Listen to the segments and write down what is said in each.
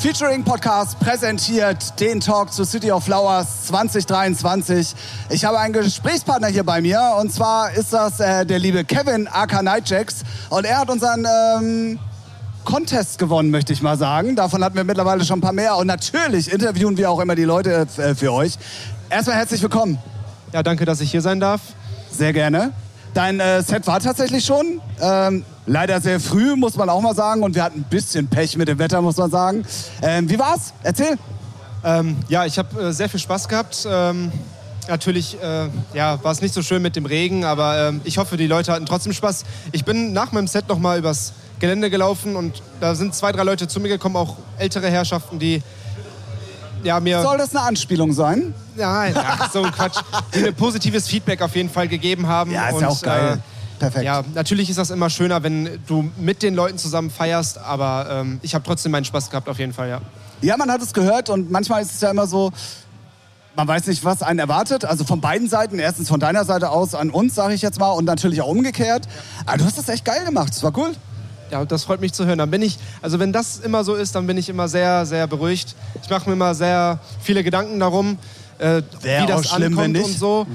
Featuring Podcast präsentiert den Talk zu City of Flowers 2023. Ich habe einen Gesprächspartner hier bei mir und zwar ist das äh, der liebe Kevin aka Nightjacks und er hat unseren ähm, Contest gewonnen, möchte ich mal sagen. Davon hatten wir mittlerweile schon ein paar mehr und natürlich interviewen wir auch immer die Leute äh, für euch. Erstmal herzlich willkommen. Ja, danke, dass ich hier sein darf. Sehr gerne. Dein äh, Set war tatsächlich schon. Ähm, leider sehr früh, muss man auch mal sagen. Und wir hatten ein bisschen Pech mit dem Wetter, muss man sagen. Ähm, wie war's? Erzähl. Ähm, ja, ich habe äh, sehr viel Spaß gehabt. Ähm, natürlich äh, ja, war es nicht so schön mit dem Regen, aber ähm, ich hoffe, die Leute hatten trotzdem Spaß. Ich bin nach meinem Set noch mal übers Gelände gelaufen und da sind zwei, drei Leute zu mir gekommen, auch ältere Herrschaften, die ja, mir. Soll das eine Anspielung sein? Nein, ach, so ein Quatsch. Die mir positives Feedback auf jeden Fall gegeben haben. Ja, ist und, ja auch geil. Äh, Perfekt. Ja, natürlich ist das immer schöner, wenn du mit den Leuten zusammen feierst, aber ähm, ich habe trotzdem meinen Spaß gehabt, auf jeden Fall, ja. Ja, man hat es gehört und manchmal ist es ja immer so, man weiß nicht, was einen erwartet. Also von beiden Seiten. Erstens von deiner Seite aus an uns, sage ich jetzt mal, und natürlich auch umgekehrt. Aber du hast das echt geil gemacht. Das war cool. Ja, das freut mich zu hören. Dann bin ich, also wenn das immer so ist, dann bin ich immer sehr, sehr beruhigt. Ich mache mir immer sehr viele Gedanken darum, äh, wie das ankommt und so.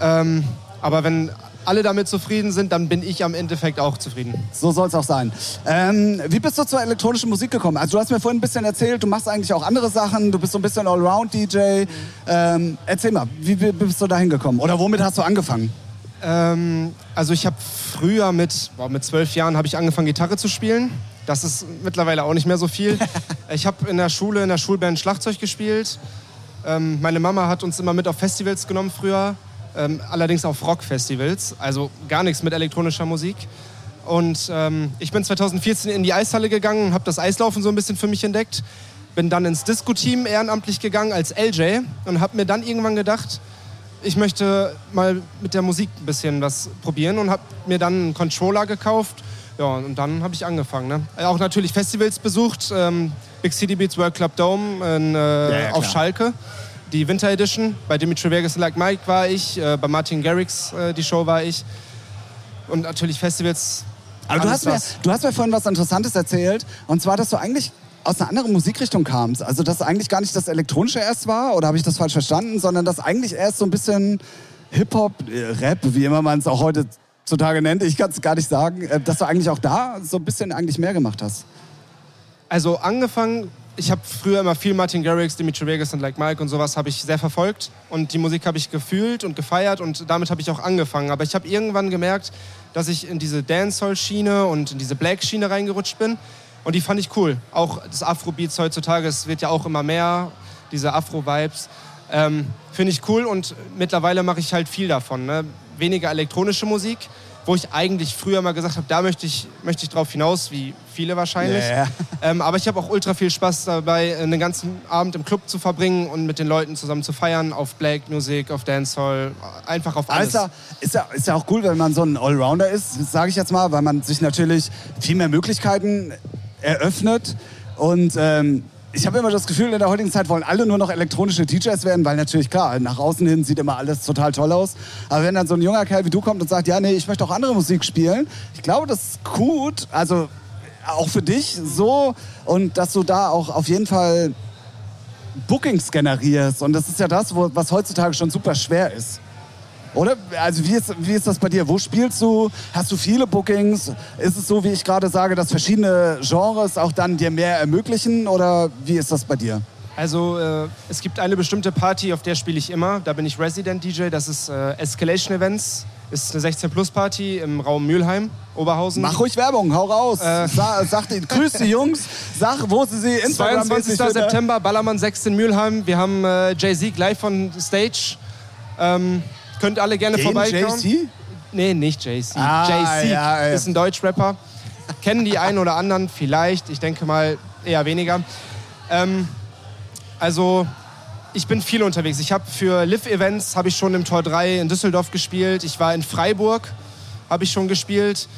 Ähm, aber wenn alle damit zufrieden sind, dann bin ich am Endeffekt auch zufrieden. So soll es auch sein. Ähm, wie bist du zur elektronischen Musik gekommen? Also du hast mir vorhin ein bisschen erzählt, du machst eigentlich auch andere Sachen, du bist so ein bisschen Allround-DJ. Ähm, erzähl mal, wie, wie bist du da hingekommen? Oder womit hast du angefangen? Ähm, also ich habe früher mit, boah, mit zwölf Jahren habe ich angefangen Gitarre zu spielen. Das ist mittlerweile auch nicht mehr so viel. ich habe in der Schule, in der Schulband Schlagzeug gespielt. Ähm, meine Mama hat uns immer mit auf Festivals genommen früher. Ähm, allerdings auf Rockfestivals, also gar nichts mit elektronischer Musik. Und ähm, ich bin 2014 in die Eishalle gegangen, habe das Eislaufen so ein bisschen für mich entdeckt. Bin dann ins Disco-Team ehrenamtlich gegangen als LJ und habe mir dann irgendwann gedacht, ich möchte mal mit der Musik ein bisschen was probieren und habe mir dann einen Controller gekauft. Ja, und dann habe ich angefangen. Ne? Auch natürlich Festivals besucht. Ähm, Big City Beats World Club Dome in, äh, ja, auf Schalke. Die Winter Edition. Bei Dimitri Vegas Like Mike war ich. Äh, bei Martin Garrix äh, die Show war ich. Und natürlich Festivals. Aber du hast, mir, du hast mir vorhin was Interessantes erzählt. Und zwar, dass du eigentlich aus einer anderen Musikrichtung kamst. Also, dass eigentlich gar nicht das Elektronische erst war, oder habe ich das falsch verstanden, sondern dass eigentlich erst so ein bisschen Hip-Hop, äh, Rap, wie immer man es auch heutzutage nennt, ich kann es gar nicht sagen, äh, dass du eigentlich auch da so ein bisschen eigentlich mehr gemacht hast. Also angefangen, ich habe früher immer viel Martin Garrix, Dimitri Vegas und Like Mike und sowas habe ich sehr verfolgt und die Musik habe ich gefühlt und gefeiert und damit habe ich auch angefangen. Aber ich habe irgendwann gemerkt, dass ich in diese Dancehall-Schiene und in diese Black-Schiene reingerutscht bin und die fand ich cool. Auch das Afro-Beats heutzutage, es wird ja auch immer mehr, diese Afro-Vibes. Ähm, Finde ich cool und mittlerweile mache ich halt viel davon. Ne? Weniger elektronische Musik, wo ich eigentlich früher mal gesagt habe, da möchte ich, möchte ich drauf hinaus, wie viele wahrscheinlich. Yeah. Ähm, aber ich habe auch ultra viel Spaß dabei, einen ganzen Abend im Club zu verbringen und mit den Leuten zusammen zu feiern, auf Black Music, auf Dancehall, einfach auf alles. Also, ist, ja, ist ja auch cool, wenn man so ein Allrounder ist, sage ich jetzt mal, weil man sich natürlich viel mehr Möglichkeiten eröffnet. Und ähm, ich habe immer das Gefühl, in der heutigen Zeit wollen alle nur noch elektronische DJs werden, weil natürlich klar, nach außen hin sieht immer alles total toll aus. Aber wenn dann so ein junger Kerl wie du kommt und sagt, ja, nee, ich möchte auch andere Musik spielen, ich glaube, das ist gut. Also auch für dich so und dass du da auch auf jeden Fall Bookings generierst. Und das ist ja das, was heutzutage schon super schwer ist. Oder? Also wie ist, wie ist das bei dir? Wo spielst du? Hast du viele Bookings? Ist es so, wie ich gerade sage, dass verschiedene Genres auch dann dir mehr ermöglichen? Oder wie ist das bei dir? Also äh, es gibt eine bestimmte Party, auf der spiele ich immer. Da bin ich Resident DJ. Das ist äh, Escalation Events. Ist eine 16-Plus-Party im Raum Mülheim, Oberhausen. Mach ruhig Werbung, hau raus. Äh, Sa sag, grüß die Jungs, sag, wo sie sie Instagram 22. September, Ballermann 6 in Mülheim. Wir haben äh, Jay-Z live von Stage. Ähm, Könnt alle gerne Den vorbeikommen. JC? Nee, nicht JC. Ah, JC ja, ja. ist ein Deutschrapper. Kennen die einen oder anderen vielleicht. Ich denke mal eher weniger. Ähm, also ich bin viel unterwegs. Ich habe für Live-Events habe ich schon im Tor 3 in Düsseldorf gespielt. Ich war in Freiburg, habe ich schon gespielt.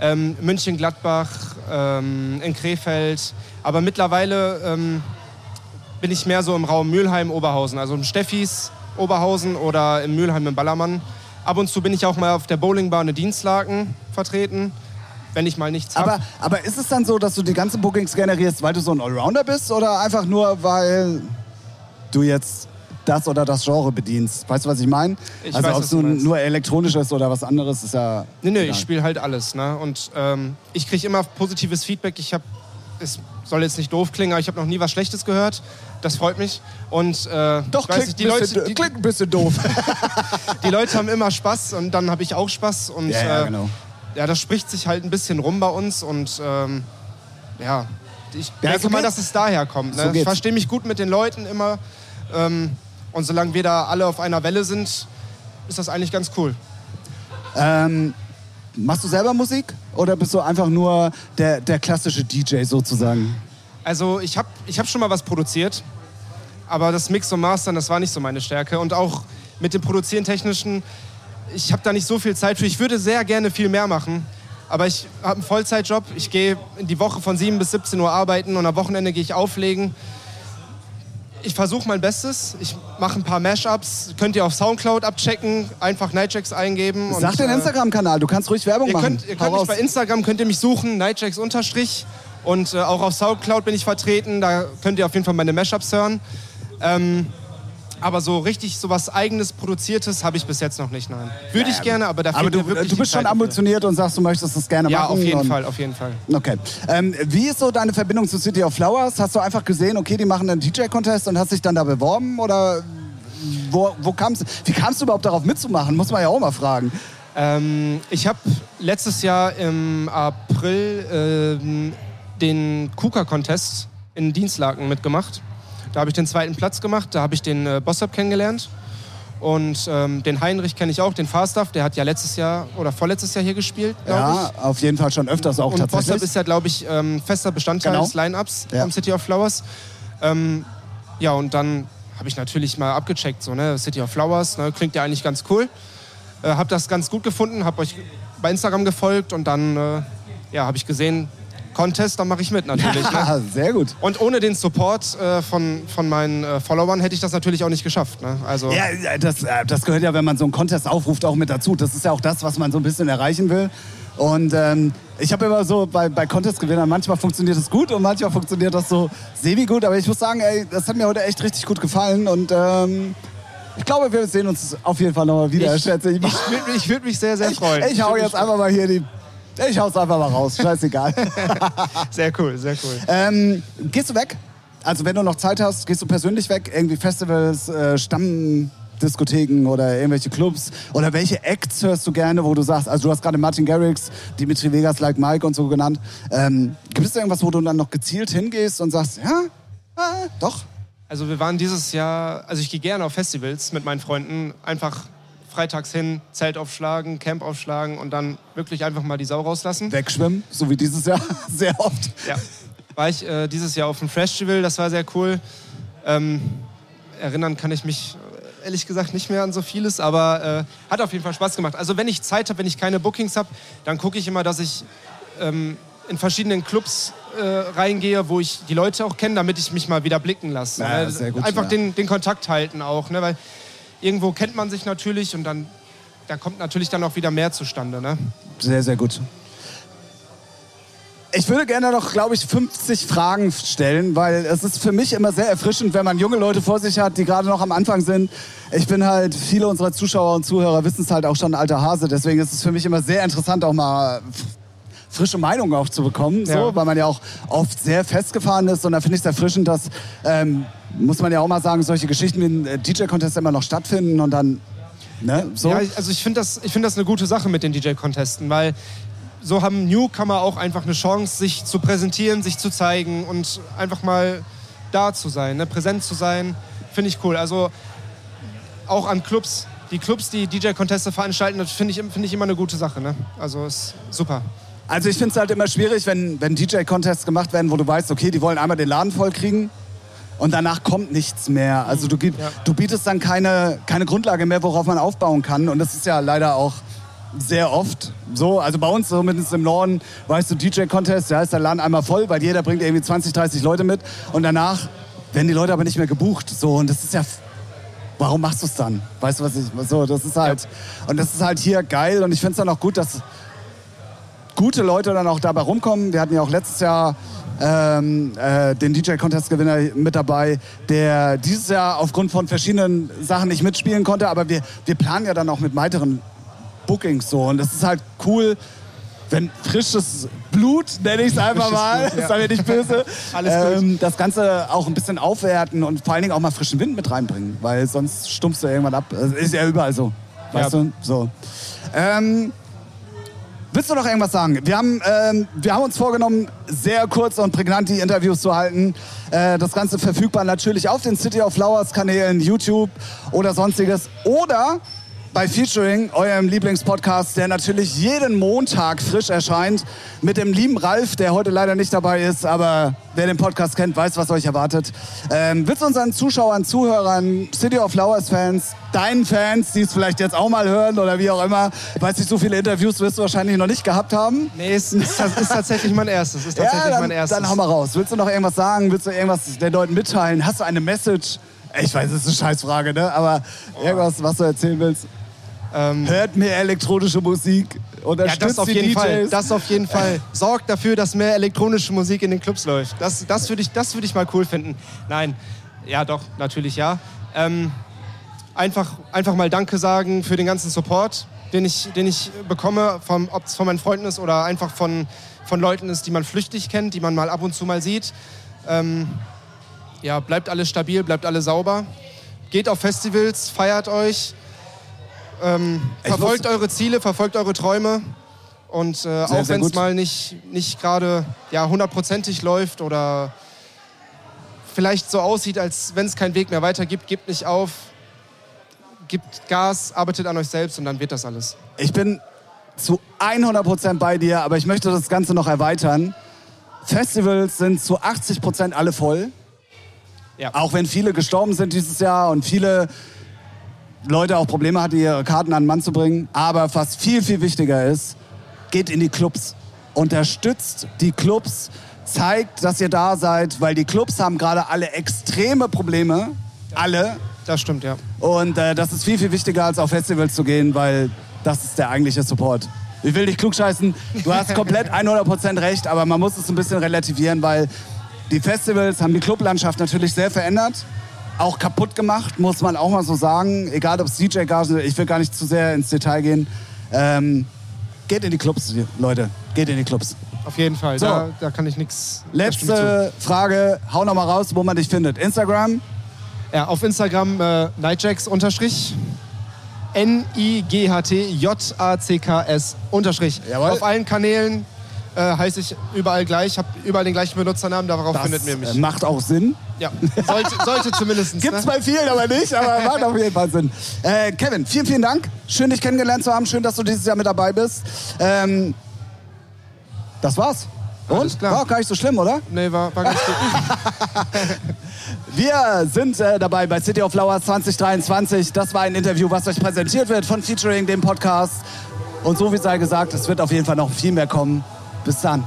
Ähm, München, Gladbach, ähm, in Krefeld. Aber mittlerweile ähm, bin ich mehr so im Raum Mülheim, Oberhausen. Also im Steffis, Oberhausen oder im Mülheim im Ballermann. Ab und zu bin ich auch mal auf der Bowlingbahn in Dienstlaken vertreten. wenn ich mal nichts habe. Aber, aber ist es dann so, dass du die ganzen Bookings generierst, weil du so ein Allrounder bist oder einfach nur, weil du jetzt das oder das Genre bedienst? Weißt du, was ich meine? Also ob es nun nur elektronisch ist oder was anderes, ist ja... Nee, nee, egal. ich spiele halt alles. Ne? Und ähm, ich kriege immer positives Feedback. Ich habe, es soll jetzt nicht doof klingen, aber ich habe noch nie was Schlechtes gehört. Das freut mich. Und äh, Doch, klingt, nicht, die, ein Leute, bisschen, die, klingt ein bisschen doof. die Leute haben immer Spaß und dann habe ich auch Spaß. Und Ja, ja, äh, genau. ja, das spricht sich halt ein bisschen rum bei uns. Und ähm, ja, ich Ja, denke so mal, dass es daher kommt. Ne? So ich verstehe mich gut mit den Leuten immer. Ähm, und solange wir da alle auf einer Welle sind, ist das eigentlich ganz cool. ähm, machst du selber Musik oder bist du einfach nur der, der klassische DJ sozusagen? Also ich habe ich hab schon mal was produziert, aber das Mix und Mastern, das war nicht so meine Stärke. Und auch mit dem Produzieren technischen, ich habe da nicht so viel Zeit für. Ich würde sehr gerne viel mehr machen, aber ich habe einen Vollzeitjob. Ich gehe die Woche von 7 bis 17 Uhr arbeiten und am Wochenende gehe ich auflegen. Ich versuche mein Bestes. Ich mache ein paar Mashups. Könnt ihr auf Soundcloud abchecken, einfach Nightjacks eingeben. Sag und, den äh, Instagram-Kanal, du kannst ruhig Werbung Ihr machen. könnt, ihr könnt mich bei Instagram könnt ihr mich suchen, Nightjacks unterstrich. Und äh, auch auf Soundcloud bin ich vertreten. Da könnt ihr auf jeden Fall meine Mashups hören. Ähm, aber so richtig so was eigenes produziertes habe ich bis jetzt noch nicht. Nein, würde ich gerne, aber da Aber du, mir wirklich du bist schon dafür. ambitioniert und sagst, du möchtest das gerne Ja, machen. auf jeden Fall, auf jeden Fall. Okay. Ähm, wie ist so deine Verbindung zu City of Flowers? Hast du einfach gesehen, okay, die machen einen DJ-Contest und hast dich dann da beworben? Oder wo, wo kam's, wie kamst du überhaupt darauf mitzumachen? Muss man ja auch mal fragen. Ähm, ich habe letztes Jahr im April ähm, den KUKA-Contest in Dienstlaken mitgemacht. Da habe ich den zweiten Platz gemacht, da habe ich den äh, Bossab kennengelernt. Und ähm, den Heinrich kenne ich auch, den Fahrstaff, der hat ja letztes Jahr oder vorletztes Jahr hier gespielt, Ja, auf jeden Fall schon öfters auch ich. Und tatsächlich. Bossab ist ja, glaube ich, ähm, fester Bestandteil Genau. des Line-Ups Ja. vom City of Flowers. Ähm, ja, und dann habe ich natürlich mal abgecheckt, so, ne, City of Flowers, ne, klingt ja eigentlich ganz cool. Äh, habe das ganz gut gefunden, habe euch bei Instagram gefolgt und dann äh, ja, habe ich gesehen, Contest, dann mache ich mit natürlich. ne? Ah, sehr gut. Und ohne den Support äh, von, von meinen äh, Followern hätte ich das natürlich auch nicht geschafft. Ne? Also, Ja, ja, das, äh, das gehört ja, wenn man so einen Contest aufruft, auch mit dazu. Das ist ja auch das, was man so ein bisschen erreichen will. Und ähm, ich habe immer so bei, bei Contest-Gewinnern, manchmal funktioniert das gut und manchmal funktioniert das so semi-gut. Aber ich muss sagen, ey, das hat mir heute echt richtig gut gefallen. Und ähm, ich glaube, wir sehen uns auf jeden Fall nochmal wieder, ich, schätze ich. ich, würde ich würd mich sehr, sehr freuen. Ich, ich hau jetzt mich- einfach mal hier die... Ich hau's einfach mal raus, scheißegal. Sehr cool, sehr cool. ähm, gehst du weg? Also wenn du noch Zeit hast, gehst du persönlich weg? Irgendwie Festivals, äh, Stammdiskotheken oder irgendwelche Clubs? Oder welche Acts hörst du gerne, wo du sagst, also du hast gerade Martin Garrix, Dimitri Vegas, Like Mike und so genannt. Ähm, gibt es irgendwas, wo du dann noch gezielt hingehst und sagst, ja, ah, doch? Also wir waren dieses Jahr, also ich gehe gerne auf Festivals mit meinen Freunden, einfach freitags hin, Zelt aufschlagen, Camp aufschlagen und dann wirklich einfach mal die Sau rauslassen. Wegschwimmen, so wie dieses Jahr, sehr oft. Ja. War ich äh, dieses Jahr auf dem Festival, das war sehr cool. Ähm, erinnern kann ich mich äh, ehrlich gesagt nicht mehr an so vieles, aber äh, hat auf jeden Fall Spaß gemacht. Also wenn ich Zeit habe, wenn ich keine Bookings habe, dann gucke ich immer, dass ich ähm, in verschiedenen Clubs äh, reingehe, wo ich die Leute auch kenne, damit ich mich mal wieder blicken lasse. Ja, ne? sehr gut, Einfach ja. den, den Kontakt halten auch, ne? weil irgendwo kennt man sich natürlich und dann da kommt natürlich dann auch wieder mehr zustande. Ne? Sehr, sehr gut. Ich würde gerne noch, glaube ich, 50 Fragen stellen, weil es ist für mich immer sehr erfrischend, wenn man junge Leute vor sich hat, die gerade noch am Anfang sind. Ich bin halt, viele unserer Zuschauer und Zuhörer wissen es halt auch schon, alter Hase. Deswegen ist es für mich immer sehr interessant, auch mal frische Meinungen auch zu bekommen, so, Ja. weil man ja auch oft sehr festgefahren ist. Und da finde ich es erfrischend, dass, ähm, muss man ja auch mal sagen, solche Geschichten wie ein äh, DJ-Contest immer noch stattfinden und dann, ne, so. Ja, also ich finde das, ich find das eine gute Sache mit den DJ-Contesten, weil so haben Newcomer auch einfach eine Chance, sich zu präsentieren, sich zu zeigen und einfach mal da zu sein, ne? präsent zu sein. Finde ich cool. Also auch an Clubs. Die Clubs, die DJ-Conteste veranstalten, das finde ich, find ich immer eine gute Sache. Ne? Also ist super. Also ich finde es halt immer schwierig, wenn, wenn DJ-Contests gemacht werden, wo du weißt, okay, die wollen einmal den Laden voll kriegen und danach kommt nichts mehr. Also du, gib, Ja. du bietest dann keine, keine Grundlage mehr, worauf man aufbauen kann. Und das ist ja leider auch sehr oft so. Also bei uns, zumindest im Norden, weißt du, DJ-Contest, da ist der Laden einmal voll, weil jeder bringt irgendwie 20, 30 Leute mit. Und danach werden die Leute aber nicht mehr gebucht. So, und das ist ja warum machst du es dann? Weißt du, was ich so, das ist halt und das ist halt hier geil und ich finde es dann auch gut, dass gute Leute dann auch dabei rumkommen. Wir hatten ja auch letztes Jahr ähm, äh, den DJ-Contest-Gewinner mit dabei, der dieses Jahr aufgrund von verschiedenen Sachen nicht mitspielen konnte. Aber wir, wir planen ja dann auch mit weiteren Bookings so. Und es ist halt cool, wenn frisches Blut, nenne ich es einfach mal, Blut, ja. sei mir nicht böse, ähm, das Ganze auch ein bisschen aufwerten und vor allen Dingen auch mal frischen Wind mit reinbringen, weil sonst stumpfst du irgendwann ab. Das ist ja überall so. Weißt Ja. du? So. Ähm, Willst du noch irgendwas sagen? Wir haben, ähm, wir haben uns vorgenommen, sehr kurz und prägnant die Interviews zu halten. Äh, das Ganze verfügbar natürlich auf den City of Flowers Kanälen, YouTube oder sonstiges. Oder bei Featuring, eurem Lieblingspodcast, der natürlich jeden Montag frisch erscheint, mit dem lieben Ralf, der heute leider nicht dabei ist, aber wer den Podcast kennt, weiß, was euch erwartet. Ähm, willst du unseren Zuschauern, Zuhörern, City of Flowers Fans, deinen Fans, die es vielleicht jetzt auch mal hören oder wie auch immer, weiß nicht, so viele Interviews wirst du wahrscheinlich noch nicht gehabt haben. Nee, es ist, das ist tatsächlich mein erstes. Ist tatsächlich dann, mein erstes. dann hau mal raus. Willst du noch irgendwas sagen? Willst du irgendwas den Leuten mitteilen? Hast du eine Message? Ich weiß, es ist eine Scheißfrage, ne? Aber irgendwas, was du erzählen willst. Ähm, Hört mehr elektronische Musik. ja, Unterstützt das auf jeden DJs. Fall. Das auf jeden Fall. Sorgt dafür, dass mehr elektronische Musik in den Clubs läuft. Das, das würde ich, das würd ich mal cool finden. Nein, ja doch, natürlich ja. Ähm, einfach, einfach mal Danke sagen für den ganzen Support, den ich, den ich bekomme, ob es von meinen Freunden ist oder einfach von, von Leuten ist, die man flüchtig kennt, die man mal ab und zu mal sieht. Ähm, ja, bleibt alles stabil, bleibt alle sauber. Geht auf Festivals, feiert euch. Ähm, verfolgt eure Ziele, verfolgt eure Träume. Und äh, auch wenn es mal nicht, nicht gerade ja, hundertprozentig läuft oder vielleicht so aussieht, als wenn es keinen Weg mehr weiter gibt, gebt nicht auf, gebt Gas, arbeitet an euch selbst und dann wird das alles. Ich bin zu 100% bei dir, aber ich möchte das Ganze noch erweitern. Festivals sind zu 80% alle voll. Ja. Auch wenn viele gestorben sind dieses Jahr und viele Leute auch Probleme hatten, ihre Karten an den Mann zu bringen. Aber was viel, viel wichtiger ist, geht in die Clubs. Unterstützt die Clubs. Zeigt, dass ihr da seid, weil die Clubs haben gerade alle extreme Probleme. Alle. Das stimmt, ja. Und äh, das ist viel, viel wichtiger, als auf Festivals zu gehen, weil das ist der eigentliche Support. Ich will dich klugscheißen, du hast komplett 100% recht, aber man muss es ein bisschen relativieren, weil die Festivals haben die Clublandschaft natürlich sehr verändert, auch kaputt gemacht, muss man auch mal so sagen. Egal ob es DJ-Gagen, ich will gar nicht zu sehr ins Detail gehen. Ähm, geht in die Clubs, Leute, geht in die Clubs. Auf jeden Fall. So. Da, da kann ich nichts. Letzte Frage, hau noch mal raus, wo man dich findet. Instagram, Ja, auf Instagram äh, Nightjacks unterstrich. N-I-G-H-T-J-A-C-K-S unterstrich. Jawohl. Auf allen Kanälen äh, heiße ich überall gleich, habe überall den gleichen Benutzernamen, darauf das findet ihr mich. äh, macht auch Sinn. ja, sollte, sollte zumindest. Gibt's ne? bei vielen aber nicht, aber macht auf jeden Fall Sinn. Äh, Kevin, vielen, vielen Dank. Schön, dich kennengelernt zu haben. Schön, dass du dieses Jahr mit dabei bist. Ähm, das war's. Und? Alles klar. War auch gar nicht so schlimm, oder? Nee, war, war ganz gut. Wir sind äh, dabei bei City of Flowers 2023. Das war ein Interview, was euch präsentiert wird von Featuring, dem Podcast. Und so wie sei gesagt, es wird auf jeden Fall noch viel mehr kommen. Bis dann.